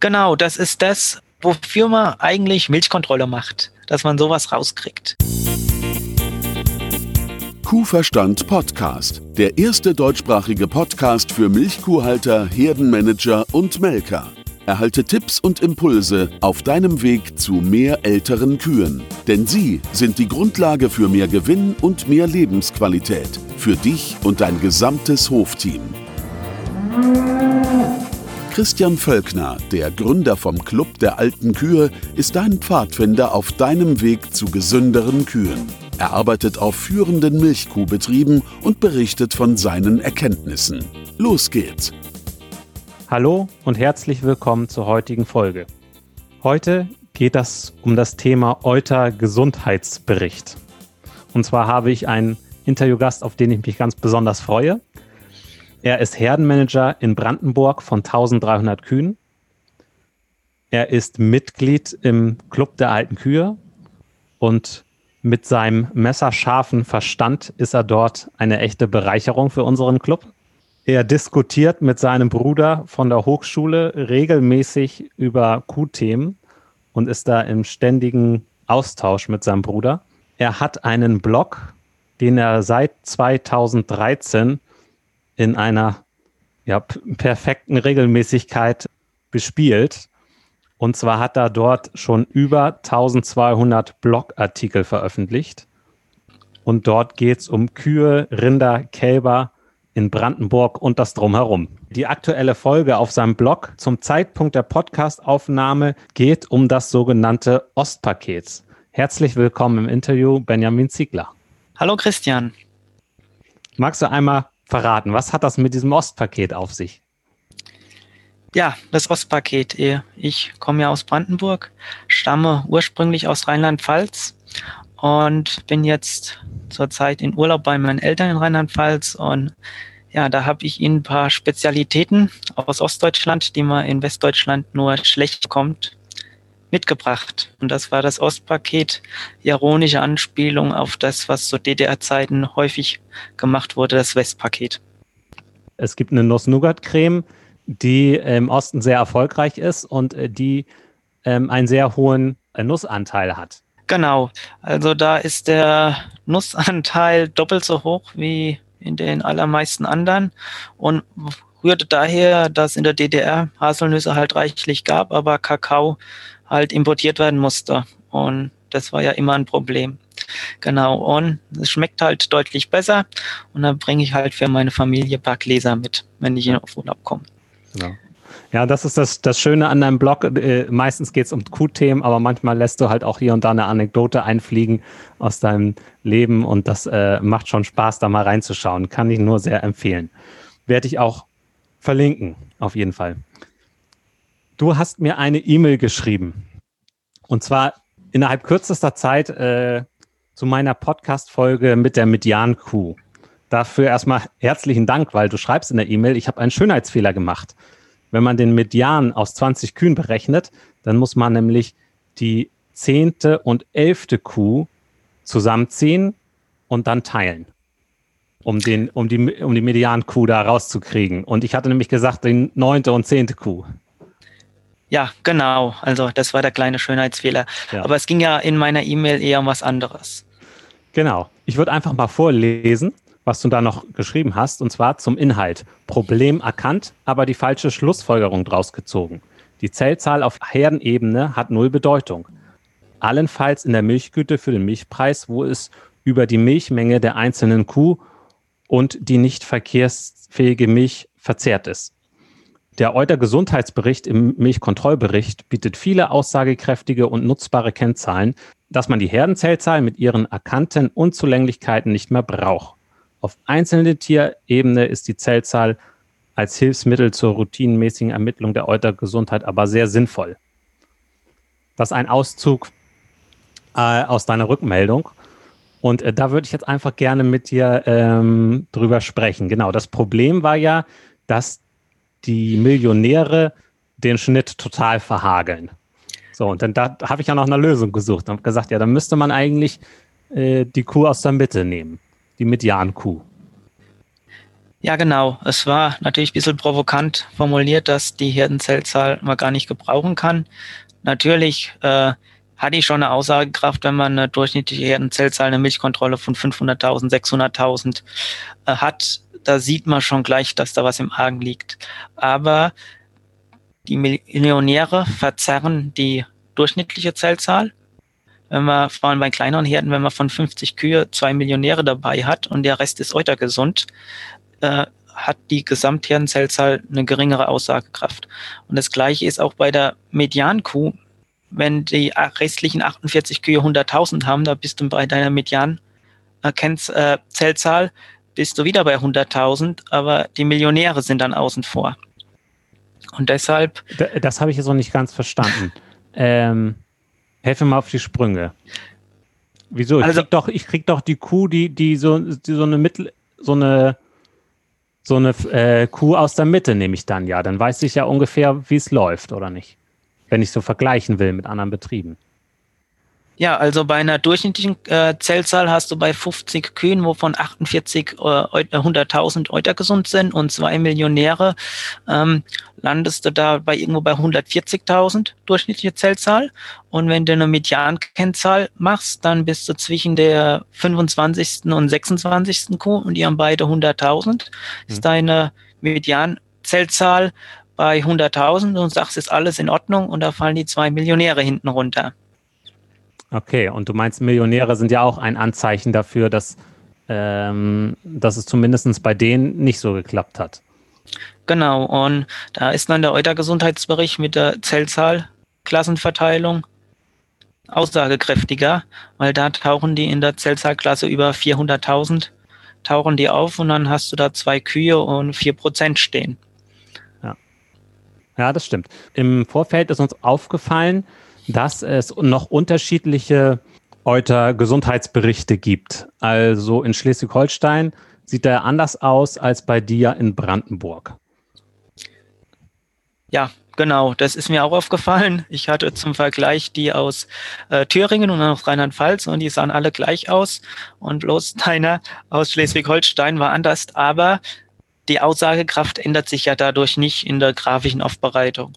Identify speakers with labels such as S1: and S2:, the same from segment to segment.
S1: Genau, das ist das, wofür man eigentlich Milchkontrolle macht, dass man sowas rauskriegt.
S2: Kuhverstand Podcast, der erste deutschsprachige Podcast für Milchkuhhalter, Herdenmanager und Melker. Erhalte Tipps und Impulse auf deinem Weg zu mehr älteren Kühen. Denn sie sind die Grundlage für mehr Gewinn und mehr Lebensqualität. Für dich und dein gesamtes Hofteam. Christian Völkner, der Gründer vom Club der alten Kühe, ist dein Pfadfinder auf deinem Weg zu gesünderen Kühen. Er arbeitet auf führenden Milchkuhbetrieben und berichtet von seinen Erkenntnissen. Los geht's!
S3: Hallo und herzlich willkommen zur heutigen Folge. Heute geht es um das Thema Euter Gesundheitsbericht. Und zwar habe ich einen Interviewgast, auf den ich mich ganz besonders freue. Er ist Herdenmanager in Brandenburg von 1300 Kühen. Er ist Mitglied im Club der alten Kühe und mit seinem messerscharfen Verstand ist er dort eine echte Bereicherung für unseren Club. Er diskutiert mit seinem Bruder von der Hochschule regelmäßig über Q-Themen und ist da im ständigen Austausch mit seinem Bruder. Er hat einen Blog, den er seit 2013 in einer ja, perfekten Regelmäßigkeit bespielt. Und zwar hat er dort schon über 1200 Blogartikel veröffentlicht. Und dort geht es um Kühe, Rinder, Kälber in Brandenburg und das Drumherum. Die aktuelle Folge auf seinem Blog zum Zeitpunkt der Podcastaufnahme geht um das sogenannte Ostpaket. Herzlich willkommen im Interview, Benjamin Ziegler.
S1: Hallo Christian.
S3: Magst du einmal verraten. Was hat das mit diesem Ostpaket auf sich?
S1: Ja, das Ostpaket. Ich komme ja aus Brandenburg, stamme ursprünglich aus Rheinland-Pfalz und bin jetzt zurzeit in Urlaub bei meinen Eltern in Rheinland-Pfalz und ja, da habe ich Ihnen ein paar Spezialitäten aus Ostdeutschland, die man in Westdeutschland nur schlecht bekommt, mitgebracht. Und das war das Ostpaket, ironische Anspielung auf das, was zu DDR-Zeiten häufig gemacht wurde, das Westpaket.
S3: Es gibt eine Nuss-Nougat-Creme, die im Osten sehr erfolgreich ist und äh, die ähm, einen sehr hohen äh, Nussanteil hat.
S1: Genau, also da ist der Nussanteil doppelt so hoch wie in den allermeisten anderen und rührte daher, dass in der DDR Haselnüsse halt reichlich gab, aber Kakao halt importiert werden musste. Und das war ja immer ein Problem. Genau. Und es schmeckt halt deutlich besser. Und dann bringe ich halt für meine Familie ein paar Gläser mit, wenn ich auf Urlaub komme.
S3: Genau. Ja, das ist das, das Schöne an deinem Blog. Äh, meistens geht es um Q-Themen, aber manchmal lässt du halt auch hier und da eine Anekdote einfliegen aus deinem Leben und das äh, macht schon Spaß, da mal reinzuschauen. Kann ich nur sehr empfehlen. Werde ich auch verlinken, auf jeden Fall. Du hast mir eine E-Mail geschrieben. Und zwar innerhalb kürzester Zeit äh, zu meiner Podcast-Folge mit der Median-Kuh. Dafür erstmal herzlichen Dank, weil du schreibst in der E-Mail, ich habe einen Schönheitsfehler gemacht. Wenn man den Median aus 20 Kühen berechnet, dann muss man nämlich die zehnte und elfte Kuh zusammenziehen und dann teilen, um, den, um die, um die Median-Kuh da rauszukriegen. Und ich hatte nämlich gesagt, die neunte und zehnte Kuh.
S1: Ja, genau. Also das war der kleine Schönheitsfehler. Ja. Aber es ging ja in meiner E-Mail eher um was anderes.
S3: Genau. Ich würde einfach mal vorlesen, was du da noch geschrieben hast, und zwar zum Inhalt. Problem erkannt, aber die falsche Schlussfolgerung draus gezogen. Die Zellzahl auf Herdenebene hat null Bedeutung. Allenfalls in der Milchgüte für den Milchpreis, wo es über die Milchmenge der einzelnen Kuh und die nicht verkehrsfähige Milch verzehrt ist. Der Euter Gesundheitsbericht im Milchkontrollbericht bietet viele aussagekräftige und nutzbare Kennzahlen, dass man die Herdenzellzahl mit ihren erkannten Unzulänglichkeiten nicht mehr braucht. Auf einzelne Tierebene ist die Zellzahl als Hilfsmittel zur routinenmäßigen Ermittlung der Eutergesundheit aber sehr sinnvoll. Das ist ein Auszug äh, aus deiner Rückmeldung. Und äh, da würde ich jetzt einfach gerne mit dir ähm, drüber sprechen. Genau, das Problem war ja, dass die Millionäre den Schnitt total verhageln. So, und dann da habe ich ja noch eine Lösung gesucht und gesagt, ja, dann müsste man eigentlich äh, die Kuh aus der Mitte nehmen, die Median-Kuh.
S1: Ja, genau. Es war natürlich ein bisschen provokant formuliert, dass die Herdenzellzahl man gar nicht gebrauchen kann. Natürlich äh, hat die schon eine Aussagekraft, wenn man eine durchschnittliche Herdenzellzahl, eine Milchkontrolle von 500.000, 600.000 äh, hat. Da sieht man schon gleich, dass da was im Argen liegt. Aber die Millionäre verzerren die durchschnittliche Zellzahl. Wenn man, vor allem bei kleineren Herden, wenn man von 50 Kühe zwei Millionäre dabei hat und der Rest ist eutergesund, äh, hat die Gesamtherdenzellzahl eine geringere Aussagekraft. Und das gleiche ist auch bei der Mediankuh. Wenn die restlichen 48 Kühe 100.000 haben, da bist du bei deiner Median-Zellzahl, äh, bist du wieder bei 100.000, aber die Millionäre sind dann außen vor. Und deshalb.
S3: Das habe ich jetzt noch nicht ganz verstanden. ähm, helfe mal auf die Sprünge. Wieso? Ich, also, krieg doch, ich krieg doch die Kuh, die, die so, die so eine Mittel, so eine so eine äh, Kuh aus der Mitte nehme ich dann ja. Dann weiß ich ja ungefähr, wie es läuft, oder nicht? Wenn ich so vergleichen will mit anderen Betrieben.
S1: Ja, also bei einer durchschnittlichen äh, Zellzahl hast du bei 50 Kühen, wovon 48 äh, 100.000 Euter gesund sind und zwei Millionäre, ähm, landest du da bei irgendwo bei 140.000 durchschnittliche Zellzahl. Und wenn du eine Mediankennzahl machst, dann bist du zwischen der 25. und 26. Kuh und die haben beide 100.000. Ist mhm. deine Medianzellzahl bei 100.000 und sagst, ist alles in Ordnung und da fallen die zwei Millionäre hinten runter.
S3: Okay, und du meinst, Millionäre sind ja auch ein Anzeichen dafür, dass, ähm, dass es zumindest bei denen nicht so geklappt hat.
S1: Genau, und da ist dann der Euter-Gesundheitsbericht mit der Zellzahl, Klassenverteilung aussagekräftiger, weil da tauchen die in der Zellzahlklasse über 400.000, tauchen die auf und dann hast du da zwei Kühe und vier Prozent stehen.
S3: Ja. ja, das stimmt. Im Vorfeld ist uns aufgefallen, dass es noch unterschiedliche Euter-Gesundheitsberichte gibt. Also in Schleswig-Holstein sieht er anders aus als bei dir in Brandenburg.
S1: Ja, genau. Das ist mir auch aufgefallen. Ich hatte zum Vergleich die aus äh, Thüringen und aus Rheinland-Pfalz und die sahen alle gleich aus. Und bloß deiner aus Schleswig-Holstein war anders. Aber die Aussagekraft ändert sich ja dadurch nicht in der grafischen Aufbereitung.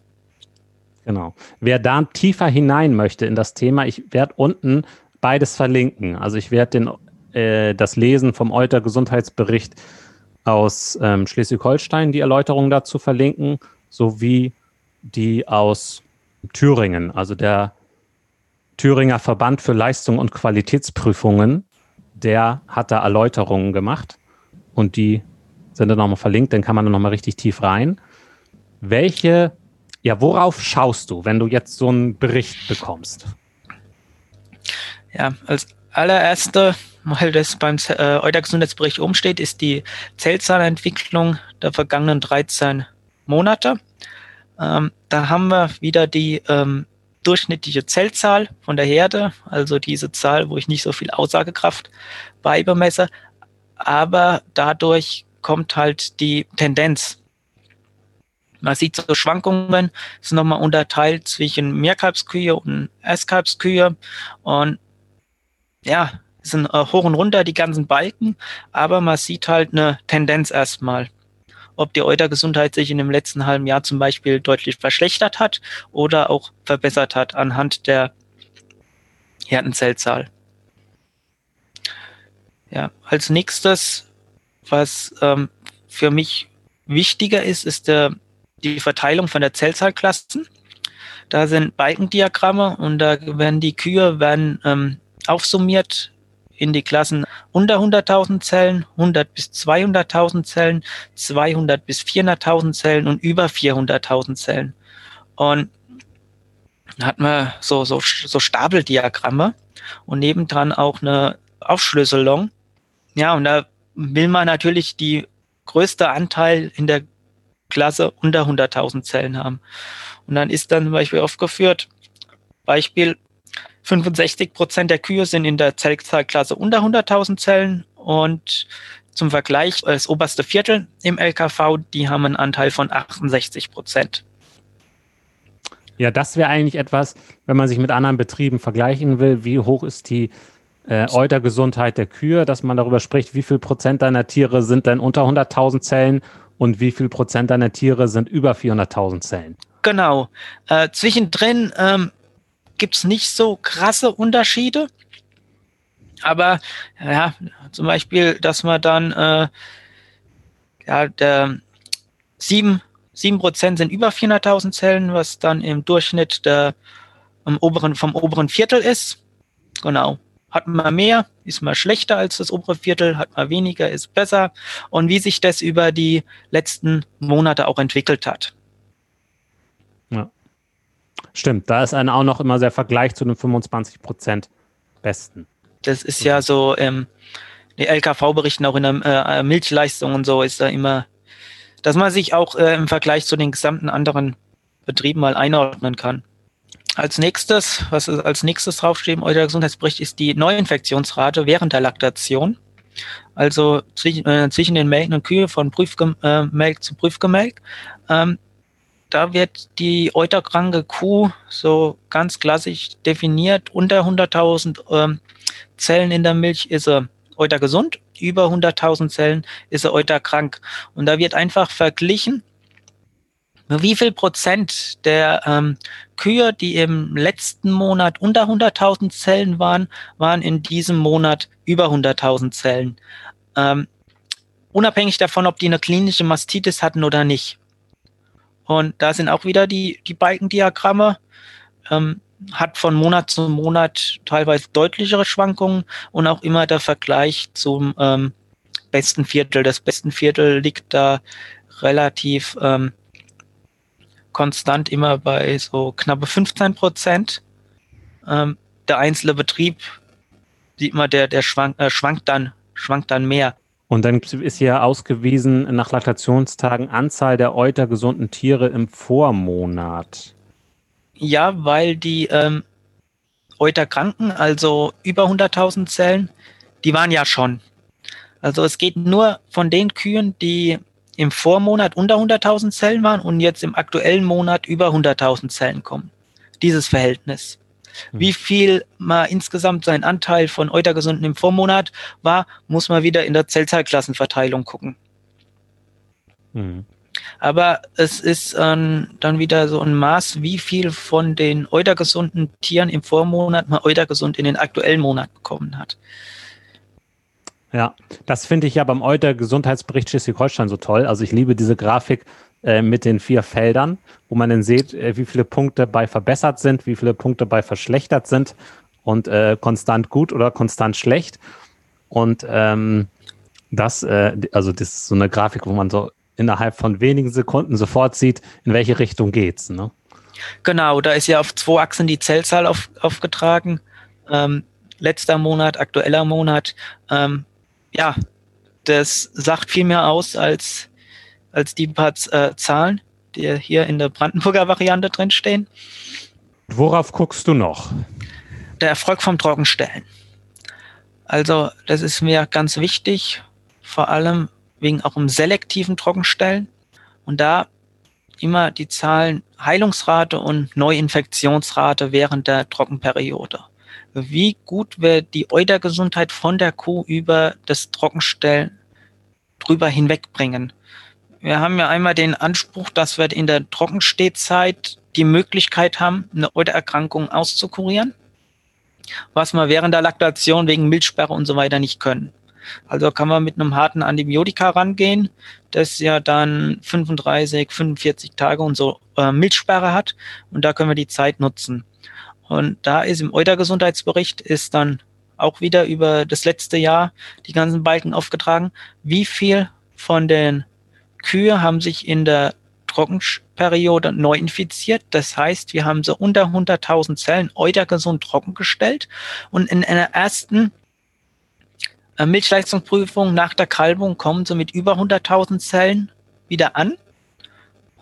S3: Genau. Wer da tiefer hinein möchte in das Thema, ich werde unten beides verlinken. Also ich werde äh, das Lesen vom Euter Gesundheitsbericht aus ähm, Schleswig-Holstein, die Erläuterung dazu verlinken, sowie die aus Thüringen, also der Thüringer Verband für Leistung und Qualitätsprüfungen, der hat da Erläuterungen gemacht und die sind dann nochmal verlinkt, dann kann man da nochmal richtig tief rein. Welche ja, worauf schaust du, wenn du jetzt so einen Bericht bekommst?
S1: Ja, als allererste, weil das beim äh, Euter-Gesundheitsbericht umsteht, ist die Zellzahlentwicklung der vergangenen 13 Monate. Ähm, da haben wir wieder die ähm, durchschnittliche Zellzahl von der Herde, also diese Zahl, wo ich nicht so viel Aussagekraft beibemesse, aber dadurch kommt halt die Tendenz man sieht so Schwankungen, ist nochmal unterteilt zwischen Mehrkalbskühe und Erstkalbskühe und ja, sind äh, hoch und runter die ganzen Balken, aber man sieht halt eine Tendenz erstmal. Ob die Eutergesundheit sich in dem letzten halben Jahr zum Beispiel deutlich verschlechtert hat oder auch verbessert hat anhand der Herdenzellzahl. Ja, als nächstes, was ähm, für mich wichtiger ist, ist der die Verteilung von der Zellzahlklassen. Da sind Balkendiagramme und da werden die Kühe werden ähm, aufsummiert in die Klassen unter 100.000 Zellen, 100 bis 200.000 Zellen, 200 bis 400.000 Zellen und über 400.000 Zellen. Und da hat man so, so, so Stapeldiagramme und nebendran auch eine Aufschlüsselung. Ja, und da will man natürlich die größte Anteil in der Klasse unter 100.000 Zellen haben. Und dann ist dann zum Beispiel aufgeführt, Beispiel, 65 Prozent der Kühe sind in der Zellzahlklasse unter 100.000 Zellen und zum Vergleich das oberste Viertel im LKV, die haben einen Anteil von 68 Prozent.
S3: Ja, das wäre eigentlich etwas, wenn man sich mit anderen Betrieben vergleichen will, wie hoch ist die äh, Eutergesundheit der Kühe, dass man darüber spricht, wie viel Prozent deiner Tiere sind denn unter 100.000 Zellen und wie viel Prozent deiner Tiere sind über 400.000 Zellen.
S1: Genau. Äh, zwischendrin ähm, gibt es nicht so krasse Unterschiede. Aber ja, zum Beispiel, dass man dann äh, ja, der sieben, sieben Prozent sind über 400.000 Zellen, was dann im Durchschnitt der, oberen, vom oberen Viertel ist. Genau. Hat man mehr, ist man schlechter als das obere Viertel, hat man weniger, ist besser. Und wie sich das über die letzten Monate auch entwickelt hat.
S3: Ja. Stimmt, da ist einer auch noch immer der Vergleich zu den 25 Prozent Besten.
S1: Das ist ja so, ähm, die LKV berichten auch in der äh, Milchleistung und so ist da immer, dass man sich auch äh, im Vergleich zu den gesamten anderen Betrieben mal einordnen kann. Als nächstes, was ist als nächstes draufsteht im Euler Gesundheitsbericht, ist die Neuinfektionsrate während der Laktation. Also zwischen, äh, zwischen den melkenden Kühe von Prüfgemelk äh, zu Prüfgemelk. Ähm, da wird die euterkranke Kuh so ganz klassisch definiert. Unter 100.000 ähm, Zellen in der Milch ist er euter gesund, über 100.000 Zellen ist er euter krank. Und da wird einfach verglichen, wie viel Prozent der ähm, Kühe, die im letzten Monat unter 100.000 Zellen waren, waren in diesem Monat über 100.000 Zellen. Ähm, unabhängig davon, ob die eine klinische Mastitis hatten oder nicht. Und da sind auch wieder die, die Balkendiagramme. Ähm, hat von Monat zu Monat teilweise deutlichere Schwankungen und auch immer der Vergleich zum ähm, besten Viertel. Das besten Viertel liegt da relativ ähm, konstant immer bei so knappe 15 Prozent. Ähm, der einzelne Betrieb sieht man, der, der schwank, äh, schwankt dann, schwankt dann mehr.
S3: Und dann ist ja ausgewiesen nach Laktationstagen Anzahl der Euter gesunden Tiere im Vormonat.
S1: Ja, weil die ähm, Euterkranken, also über 100.000 Zellen, die waren ja schon. Also es geht nur von den Kühen, die im Vormonat unter 100.000 Zellen waren und jetzt im aktuellen Monat über 100.000 Zellen kommen. Dieses Verhältnis. Hm. Wie viel mal insgesamt sein Anteil von Eutergesunden im Vormonat war, muss man wieder in der Zellzahlklassenverteilung gucken. Mhm. Aber es ist ähm, dann wieder so ein Maß, wie viel von den eutergesunden Tieren im Vormonat mal eutergesund in den aktuellen Monat bekommen hat.
S3: Ja, das finde ich ja beim Euter-Gesundheitsbericht Schleswig-Holstein so toll. Also ich liebe diese Grafik äh, mit den vier Feldern, wo man dann sieht, äh, wie viele Punkte bei verbessert sind, wie viele Punkte bei verschlechtert sind und äh, konstant gut oder konstant schlecht. Und ähm, das, äh, also das ist so eine Grafik, wo man so innerhalb von wenigen Sekunden sofort sieht, in welche Richtung geht's. Ne?
S1: Genau, da ist ja auf zwei Achsen die Zellzahl auf, aufgetragen. Ähm, letzter Monat, aktueller Monat. Ähm, ja, das sagt viel mehr aus als, als die paar äh, Zahlen, die hier in der Brandenburger Variante drinstehen.
S3: Worauf guckst du noch?
S1: Der Erfolg vom Trockenstellen. Also, das ist mir ganz wichtig, vor allem wegen auch im selektiven Trockenstellen. Und da immer die Zahlen Heilungsrate und Neuinfektionsrate während der Trockenperiode. Wie gut wird die Eutergesundheit von der Kuh über das Trockenstellen drüber hinwegbringen? Wir haben ja einmal den Anspruch, dass wir in der Trockenstehzeit die Möglichkeit haben, eine Eutererkrankung auszukurieren, was wir während der Laktation wegen Milchsperre und so weiter nicht können. Also kann man mit einem harten Antibiotika rangehen, das ja dann 35, 45 Tage und so äh, Milchsperre hat und da können wir die Zeit nutzen. Und da ist im Euter-Gesundheitsbericht ist dann auch wieder über das letzte Jahr die ganzen Balken aufgetragen, wie viel von den Kühe haben sich in der Trockenperiode neu infiziert. Das heißt, wir haben so unter 100.000 Zellen eutergesund trockengestellt. Und in einer ersten äh, Milchleistungsprüfung nach der Kalbung kommen sie mit über 100.000 Zellen wieder an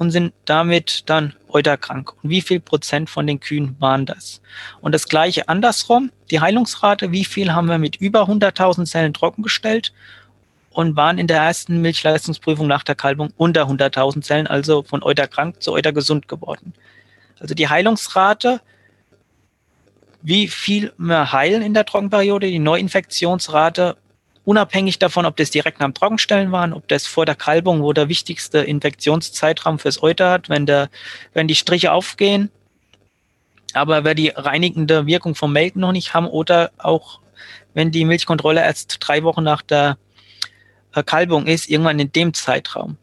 S1: und sind damit dann euterkrank. Und wie viel Prozent von den Kühen waren das? Und das gleiche andersrum, die Heilungsrate, wie viel haben wir mit über 100.000 Zellen trockengestellt und waren in der ersten Milchleistungsprüfung nach der Kalbung unter 100.000 Zellen, also von euterkrank zu eutergesund geworden. Also die Heilungsrate wie viel wir heilen in der Trockenperiode, die Neuinfektionsrate, unabhängig davon, ob das direkt am Trockenstellen waren, ob das vor der Kalbung, wo der wichtigste Infektionszeitraum fürs Euter hat, wenn, der, wenn die Striche aufgehen, aber wer die reinigende Wirkung vom Melken noch nicht haben oder auch wenn die Milchkontrolle erst drei Wochen nach der Kalbung ist, irgendwann in dem Zeitraum.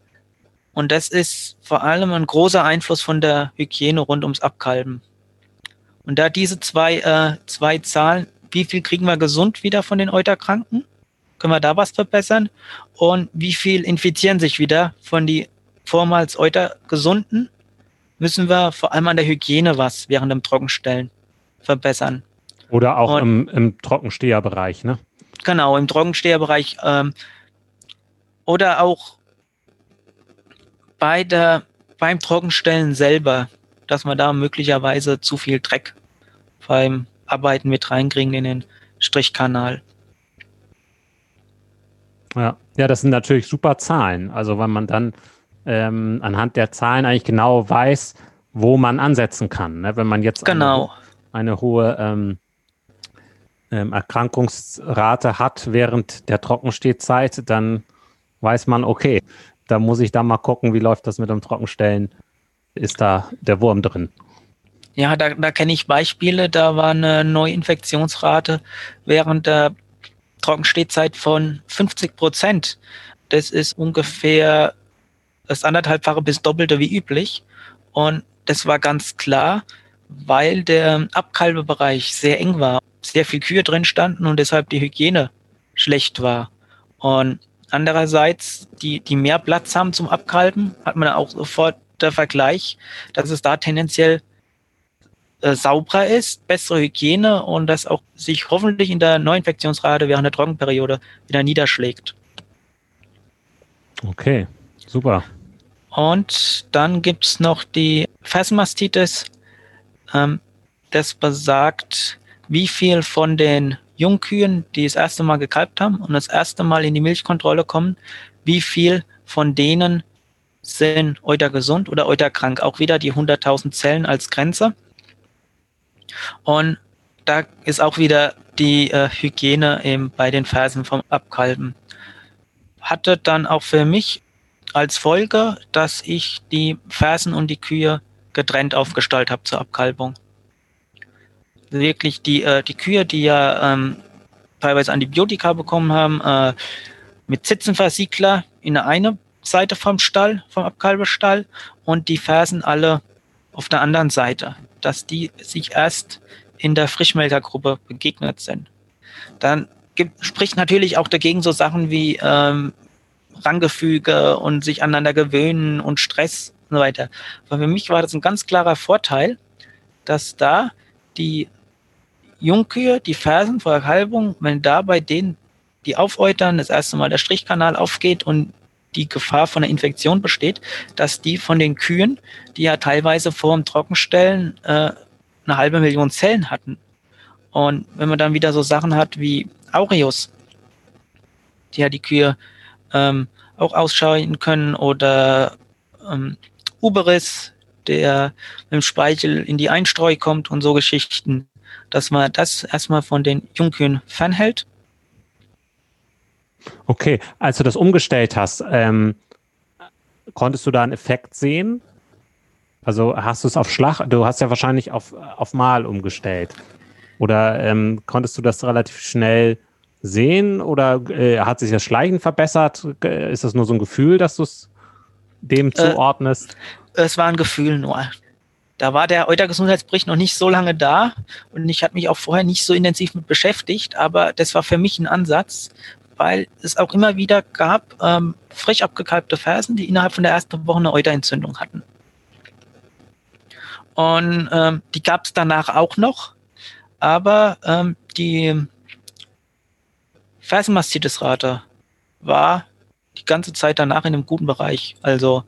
S1: Und das ist vor allem ein großer Einfluss von der Hygiene rund ums Abkalben. Und da diese zwei, äh, zwei Zahlen, wie viel kriegen wir gesund wieder von den Euterkranken? Können wir da was verbessern? Und wie viel infizieren sich wieder von die vormals Eutergesunden? Müssen wir vor allem an der Hygiene was während dem Trockenstellen verbessern.
S3: Oder auch Und, im, im Trockensteherbereich, ne?
S1: Genau, im Trockensteherbereich. Ähm, oder auch bei der, beim Trockenstellen selber, dass man da möglicherweise zu viel Dreck beim Arbeiten mit reinkriegen in den Strichkanal.
S3: Ja. ja, das sind natürlich super Zahlen. Also wenn man dann ähm, anhand der Zahlen eigentlich genau weiß, wo man ansetzen kann. Ne? Wenn man jetzt
S1: genau.
S3: eine, eine hohe ähm, ähm, Erkrankungsrate hat während der Trockenstehzeit, dann weiß man, okay, da muss ich da mal gucken, wie läuft das mit dem Trockenstellen. Ist da der Wurm drin?
S1: Ja, da, da kenne ich Beispiele, da war eine Neuinfektionsrate während der Trockenstehzeit von 50 Prozent. Das ist ungefähr das anderthalbfache bis doppelte wie üblich. Und das war ganz klar, weil der Abkalbebereich sehr eng war, sehr viel Kühe drin standen und deshalb die Hygiene schlecht war. Und andererseits, die, die mehr Platz haben zum Abkalben, hat man auch sofort der Vergleich, dass es da tendenziell äh, sauberer ist, bessere Hygiene und das auch sich hoffentlich in der Neuinfektionsrate während der Trockenperiode wieder niederschlägt.
S3: Okay, super.
S1: Und dann gibt es noch die Phasmastitis. Ähm, das besagt, wie viel von den Jungkühen, die das erste Mal gekalbt haben und das erste Mal in die Milchkontrolle kommen, wie viel von denen sind euter gesund oder euter krank. Auch wieder die 100.000 Zellen als Grenze. Und da ist auch wieder die äh, Hygiene eben bei den Fersen vom Abkalben. Hatte dann auch für mich als Folge, dass ich die Fersen und die Kühe getrennt aufgestellt habe zur Abkalbung. Wirklich die, äh, die Kühe, die ja ähm, teilweise Antibiotika bekommen haben, äh, mit Zitzenversiegler in der eine Seite vom Stall, vom Abkalbestall und die Fersen alle auf der anderen Seite, dass die sich erst in der Frischmelkergruppe begegnet sind. Dann gibt, spricht natürlich auch dagegen so Sachen wie ähm, Ranggefüge und sich aneinander gewöhnen und Stress und so weiter. Aber für mich war das ein ganz klarer Vorteil, dass da die Jungkühe, die Fersen vor der Kalbung, wenn da bei denen die aufäutern, das erste Mal der Strichkanal aufgeht und die Gefahr von einer Infektion besteht, dass die von den Kühen, die ja teilweise vor dem Trockenstellen äh, eine halbe Million Zellen hatten. Und wenn man dann wieder so Sachen hat wie Aureus, die ja die Kühe ähm, auch ausscheiden können oder ähm, Uberis, der mit dem Speichel in die Einstreu kommt und so Geschichten, dass man das erstmal von den Jungkühen fernhält.
S3: Okay, als du das umgestellt hast, ähm, konntest du da einen Effekt sehen? Also hast du es auf Schlag, du hast ja wahrscheinlich auf, auf Mal umgestellt. Oder ähm, konntest du das relativ schnell sehen oder äh, hat sich das Schleichen verbessert? Ist das nur so ein Gefühl, dass du es dem äh, zuordnest?
S1: Es war ein Gefühl nur. Da war der Euter-Gesundheitsbericht noch nicht so lange da und ich hatte mich auch vorher nicht so intensiv mit beschäftigt, aber das war für mich ein Ansatz, weil es auch immer wieder gab ähm, frisch abgekalbte Fersen, die innerhalb von der ersten Woche eine Euterentzündung hatten. Und ähm, die gab es danach auch noch, aber ähm, die Fersenmastitisrate war die ganze Zeit danach in einem guten Bereich. Also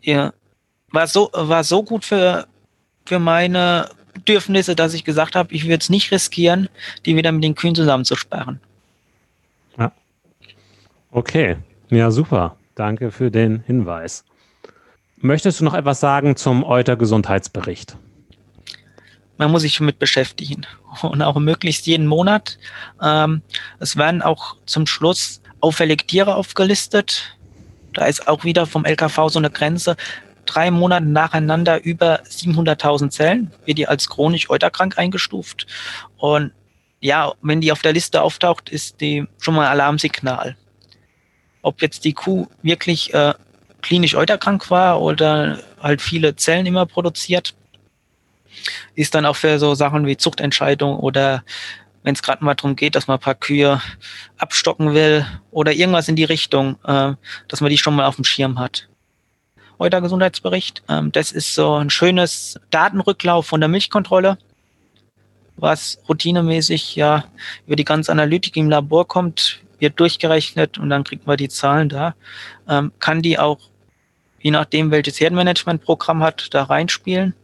S1: ja, war so, war so gut für, für meine Bedürfnisse, dass ich gesagt habe, ich würde es nicht riskieren, die wieder mit den Kühen zusammenzusperren.
S3: Ja. Okay. Ja, super. Danke für den Hinweis. Möchtest du noch etwas sagen zum Euter Gesundheitsbericht?
S1: man muss sich damit beschäftigen. Und auch möglichst jeden Monat. Ähm, es werden auch zum Schluss auffällig Tiere aufgelistet. Da ist auch wieder vom LKV so eine Grenze. Drei Monate nacheinander über 700.000 Zellen wird die als chronisch euterkrank eingestuft. Und ja, wenn die auf der Liste auftaucht, ist die schon mal ein Alarmsignal. Ob jetzt die Kuh wirklich äh, klinisch euterkrank war oder halt viele Zellen immer produziert, ist dann auch für so Sachen wie Zuchtentscheidung oder wenn es gerade mal darum geht, dass man ein paar Kühe abstocken will oder irgendwas in die Richtung, äh, dass man die schon mal auf dem Schirm hat. Euer Gesundheitsbericht, ähm, das ist so ein schönes Datenrücklauf von der Milchkontrolle, was routinemäßig ja über die ganze Analytik im Labor kommt, wird durchgerechnet und dann kriegt man die Zahlen da. Ähm, kann die auch, je nachdem welches Herdenmanagementprogramm hat, da reinspielen.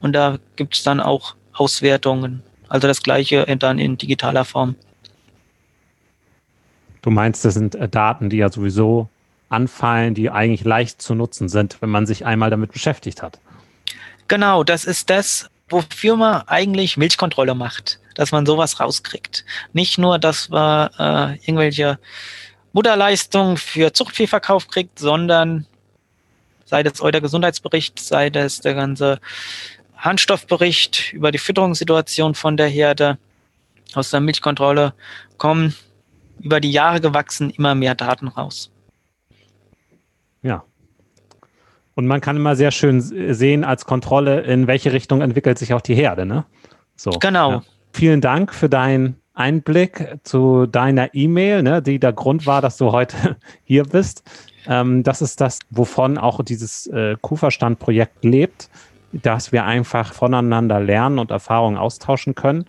S1: Und da gibt es dann auch Auswertungen. Also das gleiche dann in digitaler Form.
S3: Du meinst, das sind äh, Daten, die ja sowieso anfallen, die eigentlich leicht zu nutzen sind, wenn man sich einmal damit beschäftigt hat.
S1: Genau, das ist das, wofür man eigentlich Milchkontrolle macht, dass man sowas rauskriegt. Nicht nur, dass man äh, irgendwelche Mutterleistungen für Zuchtviehverkauf kriegt, sondern sei das euer Gesundheitsbericht, sei das der ganze Handstoffbericht über die Fütterungssituation von der Herde aus der Milchkontrolle kommen über die Jahre gewachsen immer mehr Daten raus.
S3: Ja. Und man kann immer sehr schön sehen als Kontrolle, in welche Richtung entwickelt sich auch die Herde. Ne?
S1: So, genau. Ja.
S3: Vielen Dank für deinen Einblick zu deiner E-Mail, ne, die der Grund war, dass du heute hier bist. Ähm, das ist das, wovon auch dieses äh, Kuhverstand-Projekt lebt dass wir einfach voneinander lernen und Erfahrungen austauschen können.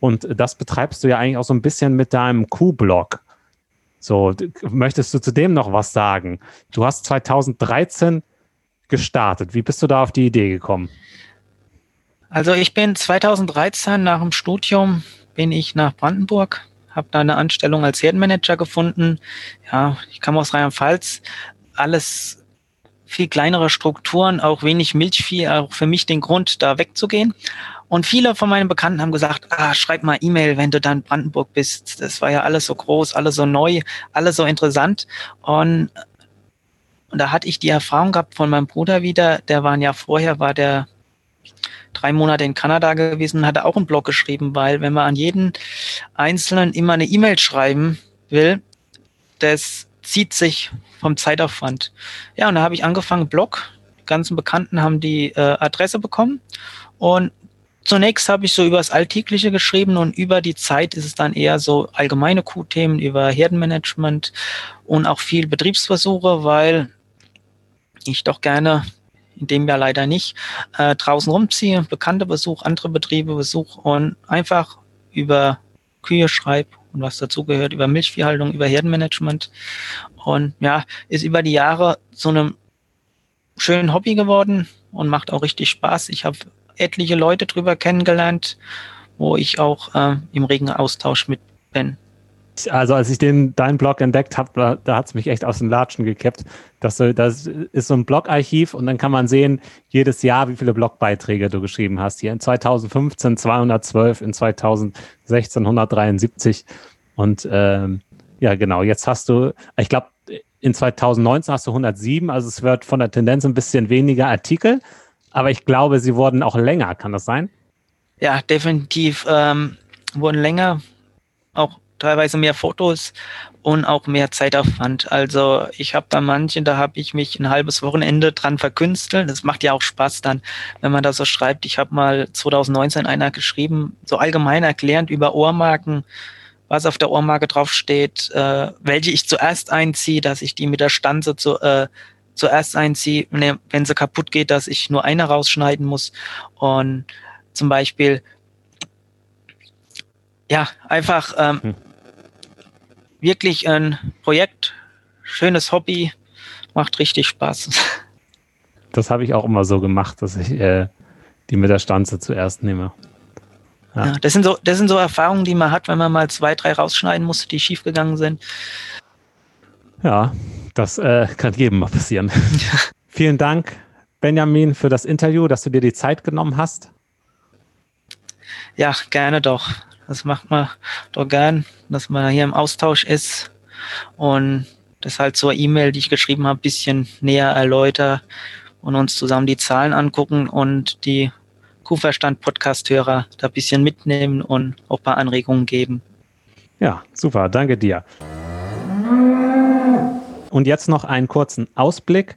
S3: Und das betreibst du ja eigentlich auch so ein bisschen mit deinem Q-Blog. So, möchtest du zu dem noch was sagen? Du hast 2013 gestartet. Wie bist du da auf die Idee gekommen?
S1: Also ich bin 2013 nach dem Studium bin ich nach Brandenburg, habe da eine Anstellung als Herdenmanager gefunden. Ja, ich kam aus Rheinland-Pfalz. Alles viel kleinere Strukturen, auch wenig Milchvieh, auch für mich den Grund, da wegzugehen. Und viele von meinen Bekannten haben gesagt, ah, schreib mal E-Mail, wenn du dann in Brandenburg bist. Das war ja alles so groß, alles so neu, alles so interessant. Und, und da hatte ich die Erfahrung gehabt von meinem Bruder wieder, der war ein Jahr vorher, war der drei Monate in Kanada gewesen hatte auch einen Blog geschrieben, weil wenn man an jeden Einzelnen immer eine E-Mail schreiben will, das zieht sich vom Zeitaufwand. Ja, und da habe ich angefangen, Blog. Die ganzen Bekannten haben die äh, Adresse bekommen. Und zunächst habe ich so über das Alltägliche geschrieben und über die Zeit ist es dann eher so allgemeine Q-Themen über Herdenmanagement und auch viel Betriebsversuche, weil ich doch gerne in dem Jahr leider nicht, äh, draußen rumziehe, bekannte Besuch, andere Betriebe besuch und einfach über Kühe schreibe und was dazugehört, über Milchviehhaltung, über Herdenmanagement. Und ja, ist über die Jahre zu einem schönen Hobby geworden und macht auch richtig Spaß. Ich habe etliche Leute drüber kennengelernt, wo ich auch äh, im regen Austausch mit bin.
S3: Also als ich den deinen Blog entdeckt habe, da hat es mich echt aus den Latschen gekippt. Das, das ist so ein Blogarchiv und dann kann man sehen, jedes Jahr, wie viele Blogbeiträge du geschrieben hast. Hier in 2015 212, in 2016 173. Und ähm, ja, genau, jetzt hast du, ich glaube, in 2019 hast du 107, also es wird von der Tendenz ein bisschen weniger Artikel, aber ich glaube, sie wurden auch länger, kann das sein?
S1: Ja, definitiv ähm, wurden länger, auch teilweise mehr Fotos und auch mehr Zeitaufwand. Also ich habe da manche, da habe ich mich ein halbes Wochenende dran verkünstelt. Das macht ja auch Spaß dann, wenn man da so schreibt. Ich habe mal 2019 einer geschrieben, so allgemein erklärend über Ohrmarken, was auf der Ohrmarke draufsteht, äh, welche ich zuerst einziehe, dass ich die mit der Stanze zu, äh, zuerst einziehe, ne, wenn sie kaputt geht, dass ich nur eine rausschneiden muss. Und zum Beispiel, ja, einfach ähm, hm. wirklich ein Projekt, schönes Hobby, macht richtig Spaß.
S3: Das habe ich auch immer so gemacht, dass ich äh, die mit der Stanze zuerst nehme.
S1: Ja. ja. das, sind so, das sind so Erfahrungen, die man hat, wenn man mal zwei, drei rausschneiden musste, die schiefgegangen sind.
S3: Ja, das äh, kann jedem mal passieren. Vielen Dank, Benjamin, für das Interview, dass du dir die Zeit genommen hast.
S1: Ja, gerne doch. Das macht man doch gern, dass man hier im Austausch ist und das halt zur E-Mail, die ich geschrieben habe, bisschen näher erläutert und uns zusammen die Zahlen angucken und die Kuhverstand-Podcast-Hörer da ein bisschen mitnehmen und auch ein paar Anregungen geben.
S3: Ja, super, danke dir. Und jetzt noch einen kurzen Ausblick.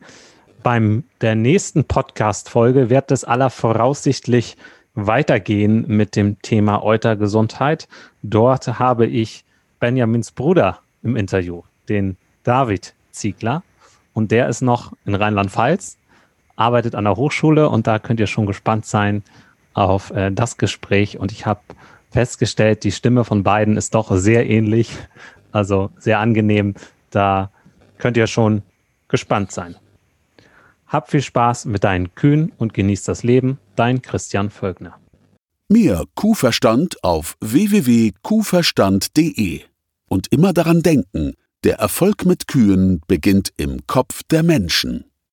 S3: Beim der nächsten Podcast-Folge wird es aller voraussichtlich weitergehen mit dem Thema Eutergesundheit. Dort habe ich Benjamins Bruder im Interview, den David Ziegler. Und der ist noch in Rheinland-Pfalz, arbeitet an der Hochschule und da könnt ihr schon gespannt sein auf äh, das Gespräch. Und ich habe festgestellt, die Stimme von beiden ist doch sehr ähnlich, also sehr angenehm. Da könnt ihr schon gespannt sein. Hab viel Spaß mit deinen Kühen und genieß das Leben. Dein Christian Völkner.
S2: Mehr Kuhverstand auf www.kuhverstand.de. Und immer daran denken, der Erfolg mit Kühen beginnt im Kopf der Menschen.